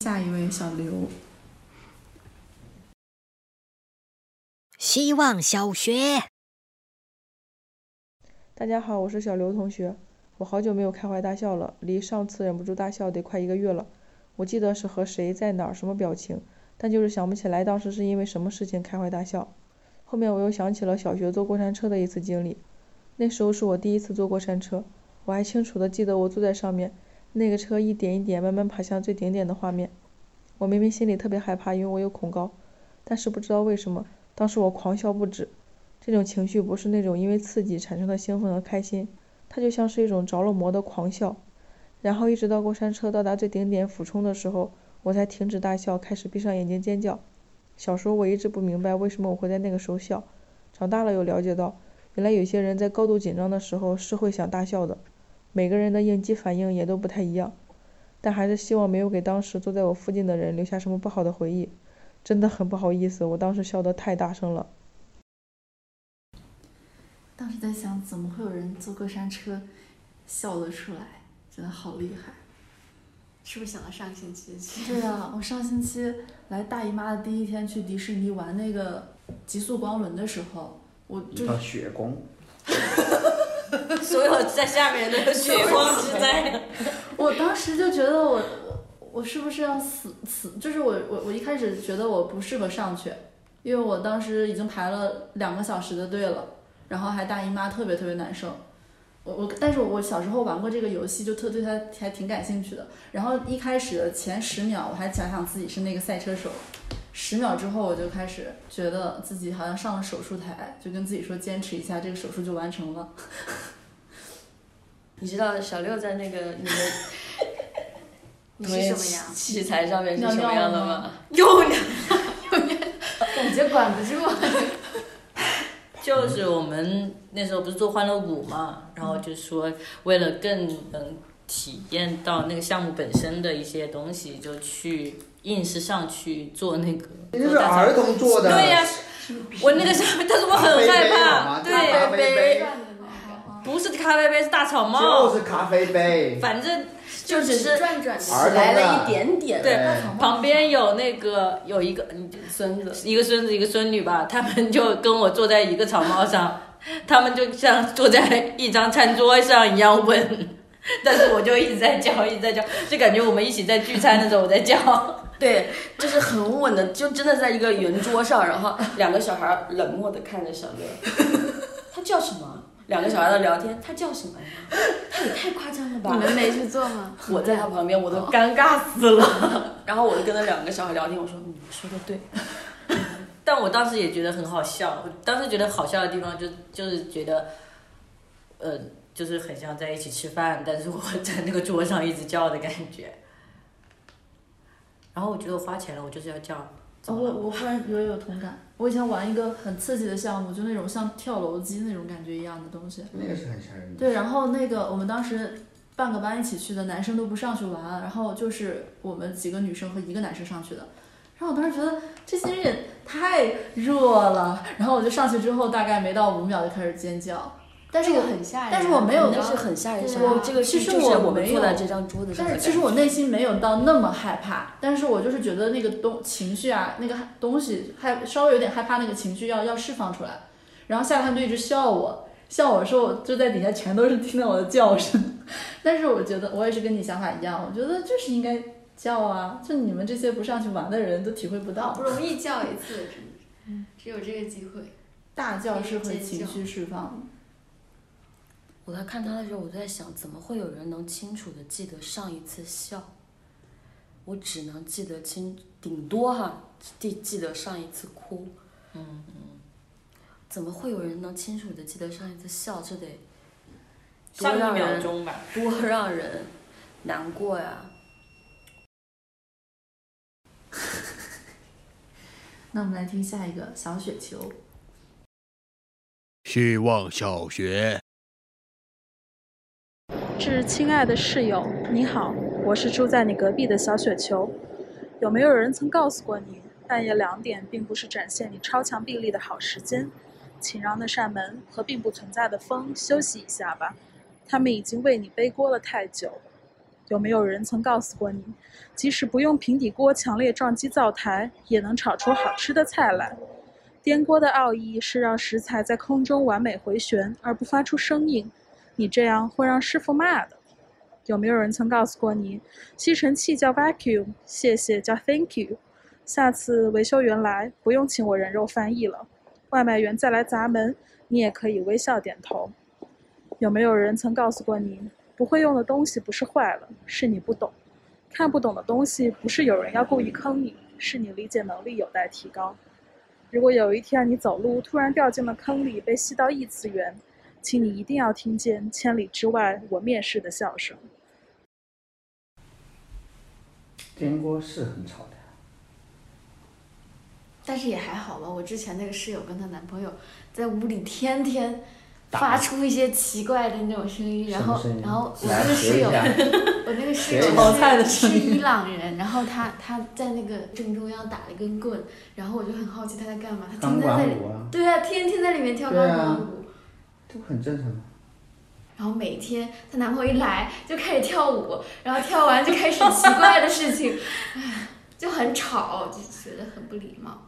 下一位小刘，希望小学。大家好，我是小刘同学，我好久没有开怀大笑了，离上次忍不住大笑得快一个月了。我记得是和谁在哪儿，什么表情。但就是想不起来当时是因为什么事情开怀大笑。后面我又想起了小学坐过山车的一次经历，那时候是我第一次坐过山车，我还清楚的记得我坐在上面，那个车一点一点慢慢爬向最顶点的画面。我明明心里特别害怕，因为我有恐高，但是不知道为什么，当时我狂笑不止。这种情绪不是那种因为刺激产生的兴奋和开心，它就像是一种着了魔的狂笑。然后一直到过山车到达最顶点俯冲的时候。我才停止大笑，开始闭上眼睛尖叫。小时候我一直不明白为什么我会在那个时候笑，长大了又了解到，原来有些人在高度紧张的时候是会想大笑的。每个人的应激反应也都不太一样，但还是希望没有给当时坐在我附近的人留下什么不好的回忆。真的很不好意思，我当时笑得太大声了。当时在想，怎么会有人坐过山车笑得出来？真的好厉害。是不是想到上星期去？对啊，我上星期来大姨妈的第一天去迪士尼玩那个极速光轮的时候，我就雪光，所有在下面的血光之灾。我当时就觉得我我是不是要死死？就是我我我一开始觉得我不适合上去，因为我当时已经排了两个小时的队了，然后还大姨妈，特别特别难受。我我，但是我小时候玩过这个游戏，就特对它还挺感兴趣的。然后一开始的前十秒，我还假想自己是那个赛车手，十秒之后我就开始觉得自己好像上了手术台，就跟自己说坚持一下，这个手术就完成了。你知道小六在那个你们 你是什么样？器材上面是什么样的吗？又尿，又尿，感觉管不住。就是我们那时候不是做欢乐谷嘛，然后就说为了更能体验到那个项目本身的一些东西，就去硬是上去做那个。那是儿童做的。对呀，我那个上面，但是我很害怕。对，不是咖啡杯，是大草帽。就是咖啡杯。反正。就只是转转来了一点点，对，旁边有那个有一个孙子，一个孙子一个孙女吧，他们就跟我坐在一个草帽上，他们就像坐在一张餐桌上一样稳，但是我就一直在叫，一直在叫，就感觉我们一起在聚餐的时候我在叫，对，就是很稳的，就真的在一个圆桌上，然后两个小孩冷漠的看着小乐，他叫什么？两个小孩在聊天，他叫什么呀？他也太夸张了吧！你们没去做吗？我在他旁边，我都尴尬死了。然后我就跟那两个小孩聊天，我说：“你说的对。”但我当时也觉得很好笑。我当时觉得好笑的地方，就就是觉得，呃，就是很像在一起吃饭，但是我在那个桌上一直叫的感觉。然后我觉得我花钱了，我就是要叫。我我忽然有有同感。我以前玩一个很刺激的项目，就那种像跳楼机那种感觉一样的东西。那个是很吓人的。对，然后那个我们当时半个班一起去的，男生都不上去玩，然后就是我们几个女生和一个男生上去的。然后我当时觉得这些人也太弱了，然后我就上去之后，大概没到五秒就开始尖叫。但是我很吓人，但是我没有，那是很吓人。我这个其实我没有，但是其实我内心没有到那么害怕，但是我就是觉得那个东情绪啊，那个东西害稍微有点害怕，那个情绪要要释放出来。然后下来他们就一直笑我，笑我说我就在底下全都是听到我的叫声。但是我觉得我也是跟你想法一样，我觉得就是应该叫啊，就你们这些不上去玩的人都体会不到。不容易叫一次，只有这个机会。大叫是会情绪释放。我在看他的时候，我就在想，怎么会有人能清楚的记得上一次笑？我只能记得清，顶多哈，记记得上一次哭。嗯嗯，怎么会有人能清楚的记得上一次笑？这得多让人，多让人难过呀！那我们来听下一个《小雪球》。希望小学。致亲爱的室友，你好。我是住在你隔壁的小雪球。有没有人曾告诉过你，半夜两点并不是展现你超强臂力的好时间？请让那扇门和并不存在的风休息一下吧。他们已经为你背锅了太久。有没有人曾告诉过你，即使不用平底锅，强烈撞击灶台也能炒出好吃的菜来？颠锅的奥义是让食材在空中完美回旋而不发出声音。你这样会让师傅骂的。有没有人曾告诉过你吸尘器叫 vacuum 谢谢叫 thank you 下次维修员来不用请我人肉翻译了外卖员再来砸门你也可以微笑点头。有没有人曾告诉过你不会用的东西不是坏了是你不懂。看不懂的东西不是有人要故意坑你是你理解能力有待提高。如果有一天你走路突然掉进了坑里被吸到异次元请你一定要听见千里之外我面试的笑声。电锅是很吵的。但是也还好吧我之前那个室友跟她男朋友在屋里天天发出一些奇怪的那种声音然后然后我那个室友我那个 室友是是伊朗人然后他他在那个正中央打了一根棍然后我就很好奇他在干嘛他天天在对啊天天在里面跳钢管舞这不很正常。嘛然后每天她男朋友一来就开始跳舞然后跳完就开始奇怪的事情 唉就很吵就觉得很不礼貌。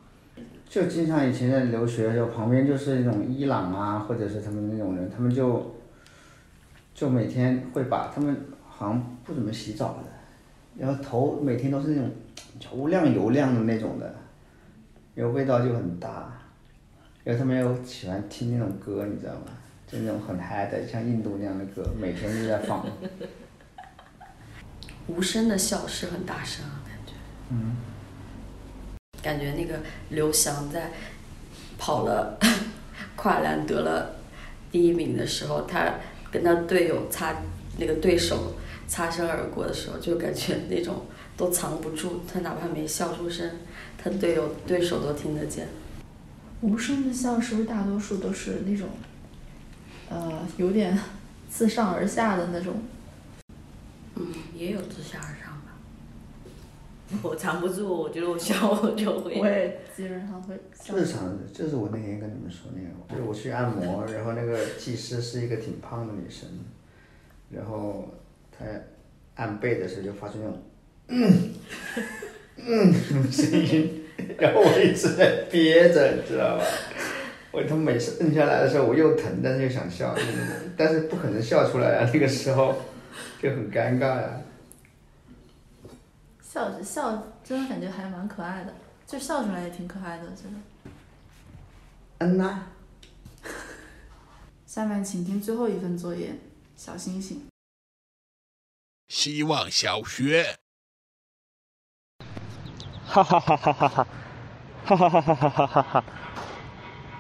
就经常以前在留学就旁边就是那种伊朗啊或者是他们那种人他们就就每天会把他们好像不怎么洗澡的然后头每天都是那种油亮油亮的那种的然后味道就很大然后他们又喜欢听那种歌你知道吗？就那种很嗨的像印度那样的歌每天都在放。无声的笑是很大声啊感觉。嗯。感觉那个刘翔在跑了 跨栏得了第一名的时候他跟他队友擦那个对手擦身而过的时候就感觉那种都藏不住他哪怕没笑出声他队友对手都听得见。无声的笑是不是大多数都是那种呃，有点 自上而下的那种。嗯，也有自下而上吧。我藏不住，我觉得我笑我就会。我也基本上会。正常，就是我那天跟你们说那个，就是我去按摩，然后那个技师是一个挺胖的女生，然后她按背的时候就发出那种嗯嗯声音，然后我一直在憋着，你知道吧？我他妈每次摁下来的时候，我又疼，但是又想笑，但是不可能笑出来啊，那个时候就很尴尬呀。笑笑，真的感觉还蛮可爱的，就笑出来也挺可爱的，真的。嗯呐。下面请听最后一份作业：小星星。希望小学。哈哈哈哈哈哈，哈哈哈哈哈哈哈哈。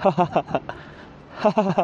哈哈哈哈哈哈。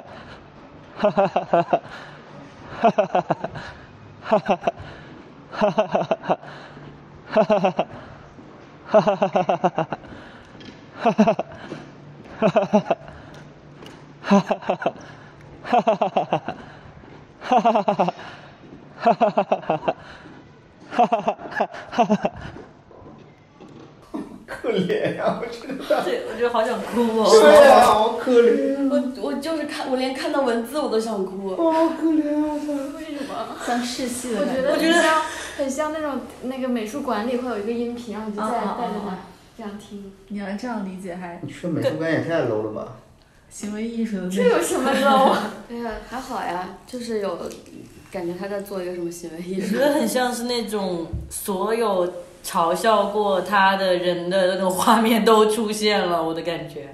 看，我连看到文字我都想哭。好可怜啊！为什么？像试戏的我觉得感觉很像，很像那种那个美术馆里会有一个音频，然后你就在啊啊啊带着它啊这样听。你要这样理解还你去美术馆也太 low 了吧？行为艺术的这有什么 low 啊？哎呀，还好呀，就是有感觉他在做一个什么行为艺术。我觉得很像是那种所有嘲笑过他的人的那种画面都出现了，我的感觉。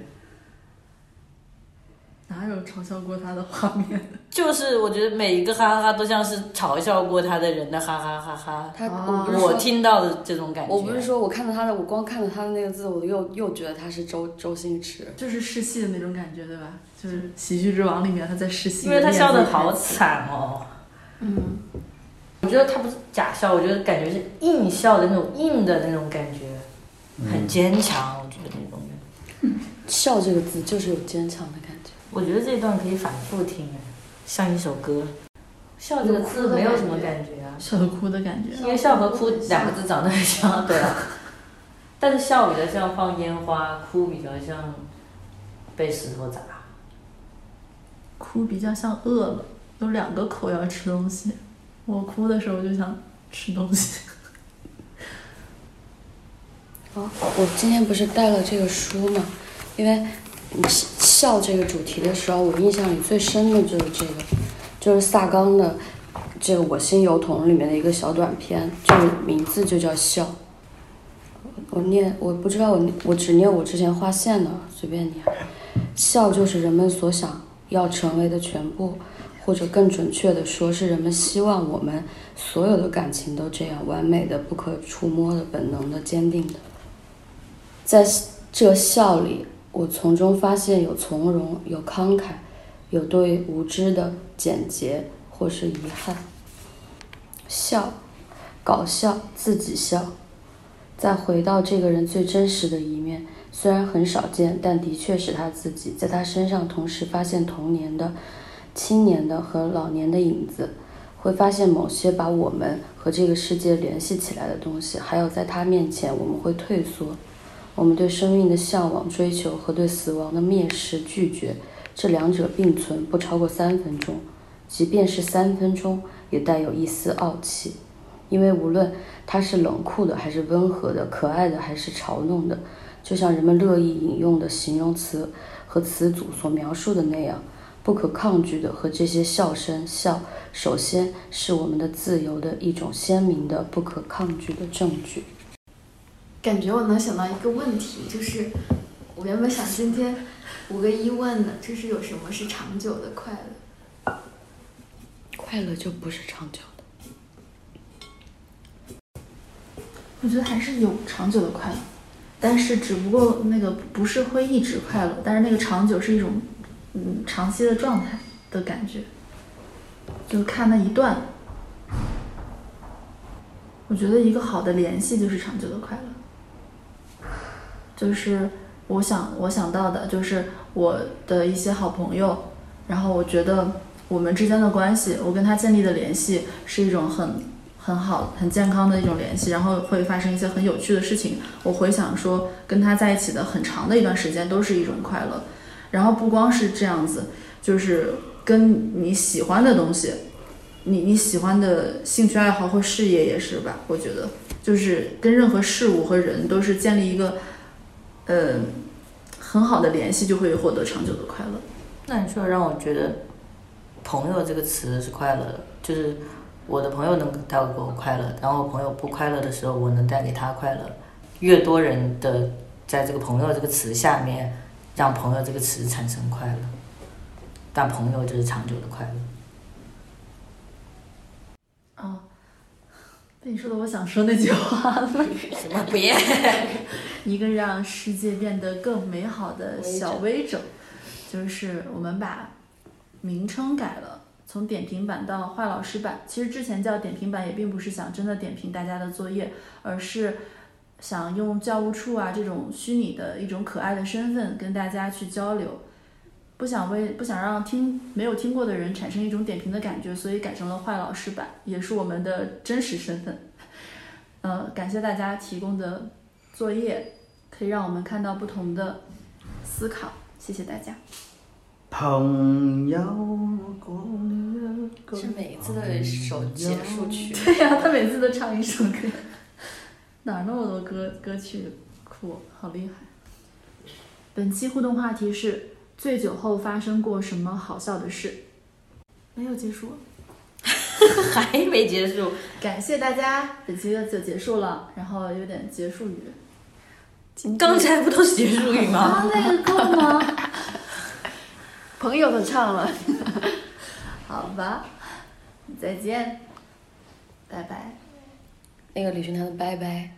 嘲笑过他的画面。就是我觉得每一个哈哈哈都像是嘲笑过他的人的哈哈哈哈。他啊我我听到的这种感觉。我不是说我看到他的，我光看到他的那个字，我又又觉得他是周周星驰，就是试戏的那种感觉，对吧？就是《喜剧之王》里面他在试戏，因为他笑的好惨哦。嗯，我觉得他不是假笑，我觉得感觉是硬笑的那种硬的那种感觉，很坚强。我觉得那种人。笑这个字就是有坚强的感觉。我觉得这段可以反复听，像一首歌。笑这个字没有什么感觉啊，笑和哭的感觉。因为笑和哭两个字长得很像，对啊。但是笑比较像放烟花，哭比较像被石头砸。哭比较像饿了，有两个口要吃东西。我哭的时候就想吃东西。哦，我今天不是带了这个书吗，因为你笑这个主题的时候，我印象里最深的就是这个，就是萨冈的这个《我心邮筒》里面的一个小短片，就是名字就叫笑。我念，我不知道我我只念我之前划线的，随便念。笑就是人们所想要成为的全部，或者更准确的说，是人们希望我们所有的感情都这样完美的、不可触摸的、本能的、坚定的。在这笑里，我从中发现有从容，有慷慨，有对无知的简洁或是遗憾。笑，搞笑，自己笑，再回到这个人最真实的一面，虽然很少见，但的确是他自己。在他身上同时发现童年的、青年的和老年的影子，会发现某些把我们和这个世界联系起来的东西，还有在他面前我们会退缩。我们对生命的向往、追求和对死亡的蔑视、拒绝，这两者并存不超过三分钟，即便是三分钟，也带有一丝傲气，因为无论它是冷酷的还是温和的、可爱的还是嘲弄的，就像人们乐意引用的形容词和词组所描述的那样，不可抗拒的和这些笑声笑，首先是我们的自由的一种鲜明的、不可抗拒的证据。感觉我能想到一个问题，就是我原本想今天五个一问的，就是有什么是长久的快乐？快乐就不是长久的。我觉得还是有长久的快乐，但是只不过那个不是会一直快乐，但是那个长久是一种嗯长期的状态的感觉，就看那一段。我觉得一个好的联系就是长久的快乐，就是我想我想到的就是我的一些好朋友，然后我觉得我们之间的关系，我跟他建立的联系是一种很很好、很健康的一种联系，然后会发生一些很有趣的事情。我回想说，跟他在一起的很长的一段时间都是一种快乐。然后不光是这样子，就是跟你喜欢的东西。你你喜欢的兴趣爱好或事业也是吧？我觉得就是跟任何事物和人都是建立一个，呃，很好的联系，就会获得长久的快乐。那你说让我觉得“朋友”这个词是快乐的，就是我的朋友能带给我快乐，然后我朋友不快乐的时候，我能带给他快乐。越多人的在这个“朋友”这个词下面，让“朋友”这个词产生快乐，但朋友就是长久的快乐。哦，被你说的，我想说那句话了。什么别？一个让世界变得更美好的小微整，就是我们把名称改了，从点评版到坏老师版。其实之前叫点评版，也并不是想真的点评大家的作业，而是想用教务处啊这种虚拟的一种可爱的身份跟大家去交流。不想为不想让听没有听过的人产生一种点评的感觉，所以改成了坏老师版，也是我们的真实身份。呃，感谢大家提供的作业，可以让我们看到不同的思考，谢谢大家。朋友，是每一次的一首结束曲。对呀、他每次都唱一首歌，哪儿那么多歌歌曲库，好厉害。本期互动话题是。醉酒后发生过什么好笑的事？没有结束，还没结束。感谢大家，本期就结束了，然后有点结束语。刚才不都是结束语吗？那个够吗？朋友都唱了，好吧，再见，拜拜。那个李寻他的拜拜。